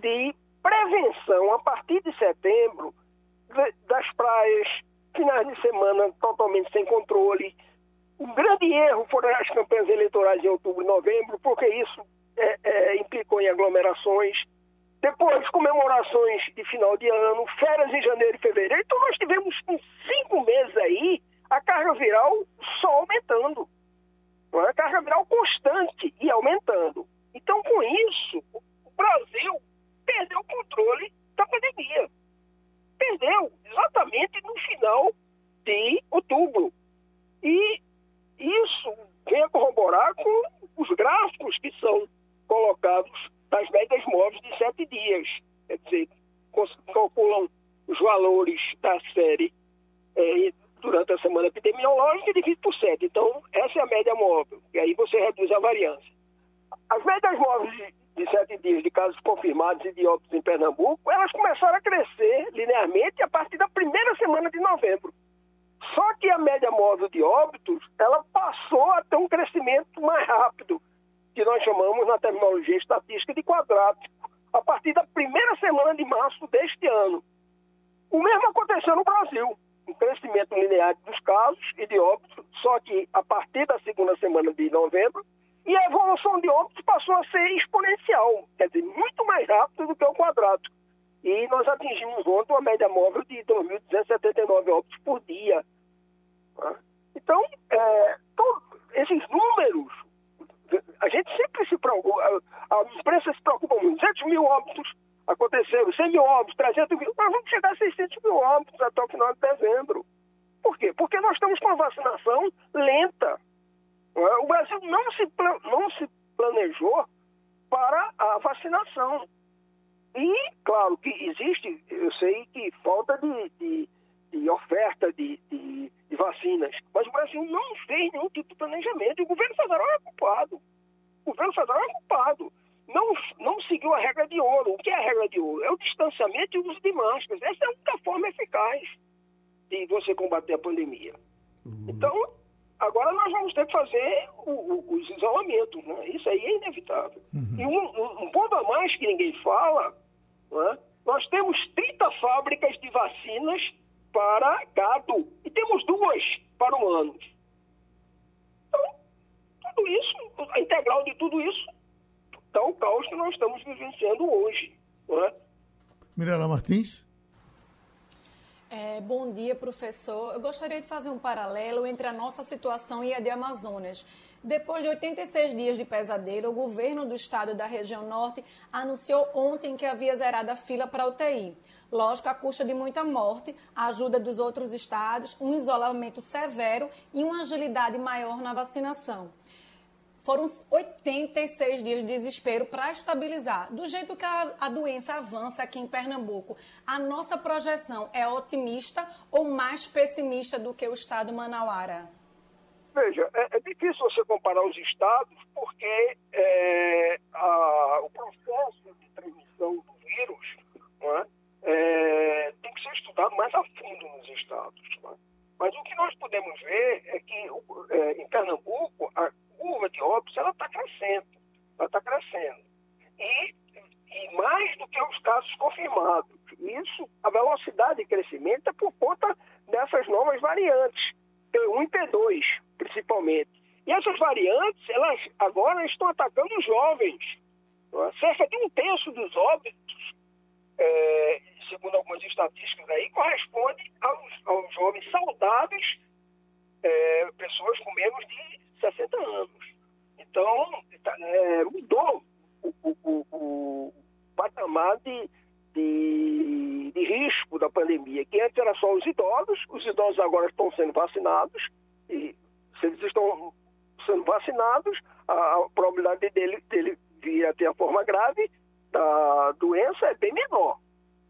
de prevenção a partir de setembro das praias, finais de semana totalmente sem controle. O grande erro foram as campanhas eleitorais em outubro e novembro, porque isso é, é, implicou em aglomerações depois, comemorações de final de ano, férias em janeiro e fevereiro. Então, nós tivemos em cinco meses aí a carga viral só aumentando. É? A carga viral constante e aumentando. Então, com isso, o Brasil perdeu o controle da pandemia. Perdeu exatamente no final de outubro. E isso vem a corroborar com os gráficos que são colocados das médias móveis de sete dias. Quer dizer, calculam os valores da série é, durante a semana epidemiológica e divide por 7. Então, essa é a média móvel, e aí você reduz a variância. As médias móveis de, de sete dias de casos confirmados e de óbitos em Pernambuco, elas começaram a crescer linearmente a partir da primeira semana de novembro. Só que a média móvel de óbitos, ela passou a ter um crescimento mais rápido, que nós chamamos na terminologia estatística de quadrático, a partir da primeira semana de março deste ano. O mesmo aconteceu no Brasil, um crescimento linear dos casos e de óbitos, só que a partir da segunda semana de novembro, e a evolução de óbitos passou a ser exponencial, quer dizer, muito mais rápido do que o quadrático. E nós atingimos ontem uma média móvel de 2.279 óbitos por dia. Tá? Então, é, todos esses números, a gente sempre se preocupa, a imprensa se preocupa muito. 200 mil óbitos aconteceram, 100 mil óbitos, 300 mil, nós vamos chegar a 600 mil óbitos até o final de dezembro. Por quê? Porque nós estamos com a vacinação lenta. É? O Brasil não se, não se planejou para a vacinação. E, claro, que existe, eu sei que falta de, de, de oferta de, de, de, vacinas, mas o Brasil não fez nenhum tipo de planejamento. O governo federal é culpado. O governo federal é culpado. Não, não seguiu a regra de ouro. O que é a regra de ouro? É o distanciamento e o uso de máscaras. Essa é a única forma eficaz de você combater a pandemia. Uhum. Então, Agora nós vamos ter que fazer o, o, os isolamentos, né? Isso aí é inevitável. Uhum. E um, um, ponto a mais que ninguém fala, né? Nós temos 30 fábricas de vacinas para gado e temos duas para humanos. Então, tudo isso, a integral de tudo isso, está o caos que nós estamos vivenciando hoje. Né? Mirela Martins? É, bom dia, professor. Eu gostaria de fazer um paralelo entre a nossa situação e a de Amazonas. Depois de 86 dias de pesadelo, o governo do estado da região norte anunciou ontem que havia zerado a fila para UTI. Lógico, a custa de muita morte, a ajuda dos outros estados, um isolamento severo e uma agilidade maior na vacinação. Foram 86 dias de desespero para estabilizar. Do jeito que a, a, doença avança aqui em Pernambuco, a nossa projeção é otimista ou mais pessimista do que o estado Manauara? Veja, é, é difícil você comparar os estados porque é, a, o processo de transmissão do vírus é, é, tem que ser estudado mais a fundo nos estados. É? Mas o que nós podemos ver é que é, em Pernambuco a curva de óbitos está crescendo, ela está crescendo. E, e mais do que os casos confirmados. Isso, a velocidade de crescimento é por conta dessas novas variantes, P1 e P2, principalmente. E essas variantes, elas agora estão atacando os jovens. Cerca de um terço dos óbitos, é, segundo algumas estatísticas aí, corresponde aos, aos jovens saudáveis, é, pessoas com menos de 60 anos. Então, tá, é, mudou o, o, o, o patamar de, de, de, risco da pandemia, que antes era só os idosos, os idosos agora estão sendo vacinados, e se eles estão sendo vacinados, a, probabilidade dele, dele vir a ter a forma grave da doença é bem menor.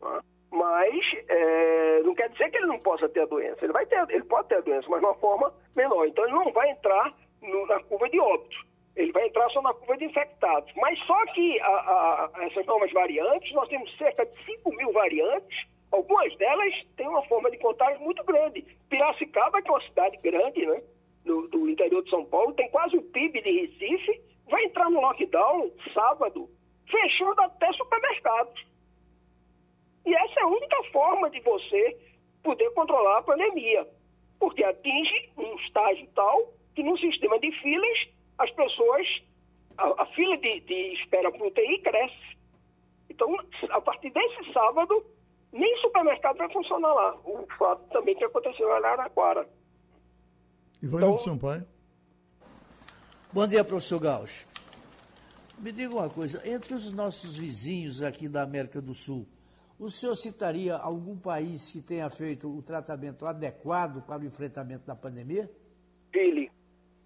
Tá? Mas é, não quer dizer que ele não possa ter a doença. Ele, vai ter, ele pode ter a doença, mas de uma forma menor. Então ele não vai entrar no, na curva de óbitos. Ele vai entrar só na curva de infectados. Mas só que a, a, essas novas variantes, nós temos cerca de 5 mil variantes, algumas delas têm uma forma de contágio muito grande. Piracicaba, que é uma cidade grande, né, do, do interior de São Paulo, tem quase o PIB de Recife, vai entrar no lockdown sábado, fechando até supermercados. E essa é a única forma de você poder controlar a pandemia, porque atinge um estágio tal que no sistema de filas, as pessoas, a, a fila de, de espera para o UTI cresce. Então, a partir desse sábado, nem supermercado vai funcionar lá. O fato também que aconteceu em Araraquara. Ivanildo então, Sampaio. Bom dia, professor Gauch. Me diga uma coisa, entre os nossos vizinhos aqui da América do Sul, o senhor citaria algum país que tenha feito o tratamento adequado para o enfrentamento da pandemia? Chile.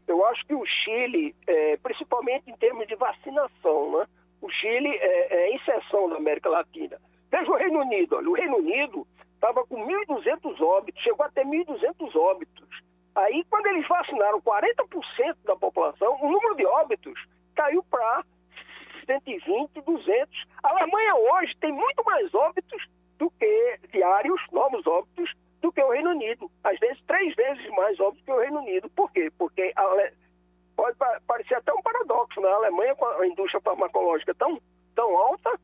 Eu acho que o Chile, é, principalmente em termos de vacinação, né? o Chile é, é exceção da América Latina. Veja o Reino Unido. Olha, o Reino Unido estava com 1.200 óbitos, chegou a ter 1.200 óbitos. Aí, quando eles vacinaram 40% da população, o número de óbitos caiu para 120, 200. A Alemanha hoje tem muito mais óbitos do que diários, novos óbitos, do que o Reino Unido. Às vezes, três vezes mais óbitos que o Reino Unido. Por quê? Porque Ale... pode parecer até um paradoxo, né? A Alemanha, com a indústria farmacológica tão, tão alta,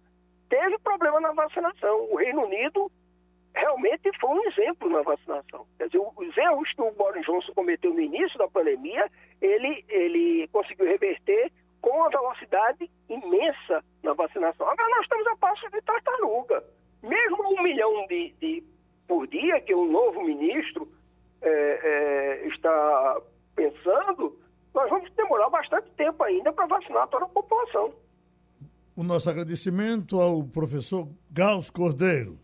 teve problema na vacinação. O Reino Unido realmente foi um exemplo na vacinação. Quer dizer, os erros que o Boris Johnson cometeu no início da pandemia, ele, ele conseguiu reverter com uma velocidade imensa na vacinação. Agora nós estamos a passo de tartaruga. Mesmo um milhão de, de por dia que o novo ministro é, é, está pensando, nós vamos demorar bastante tempo ainda para vacinar toda a população. O nosso agradecimento ao professor Gauss Cordeiro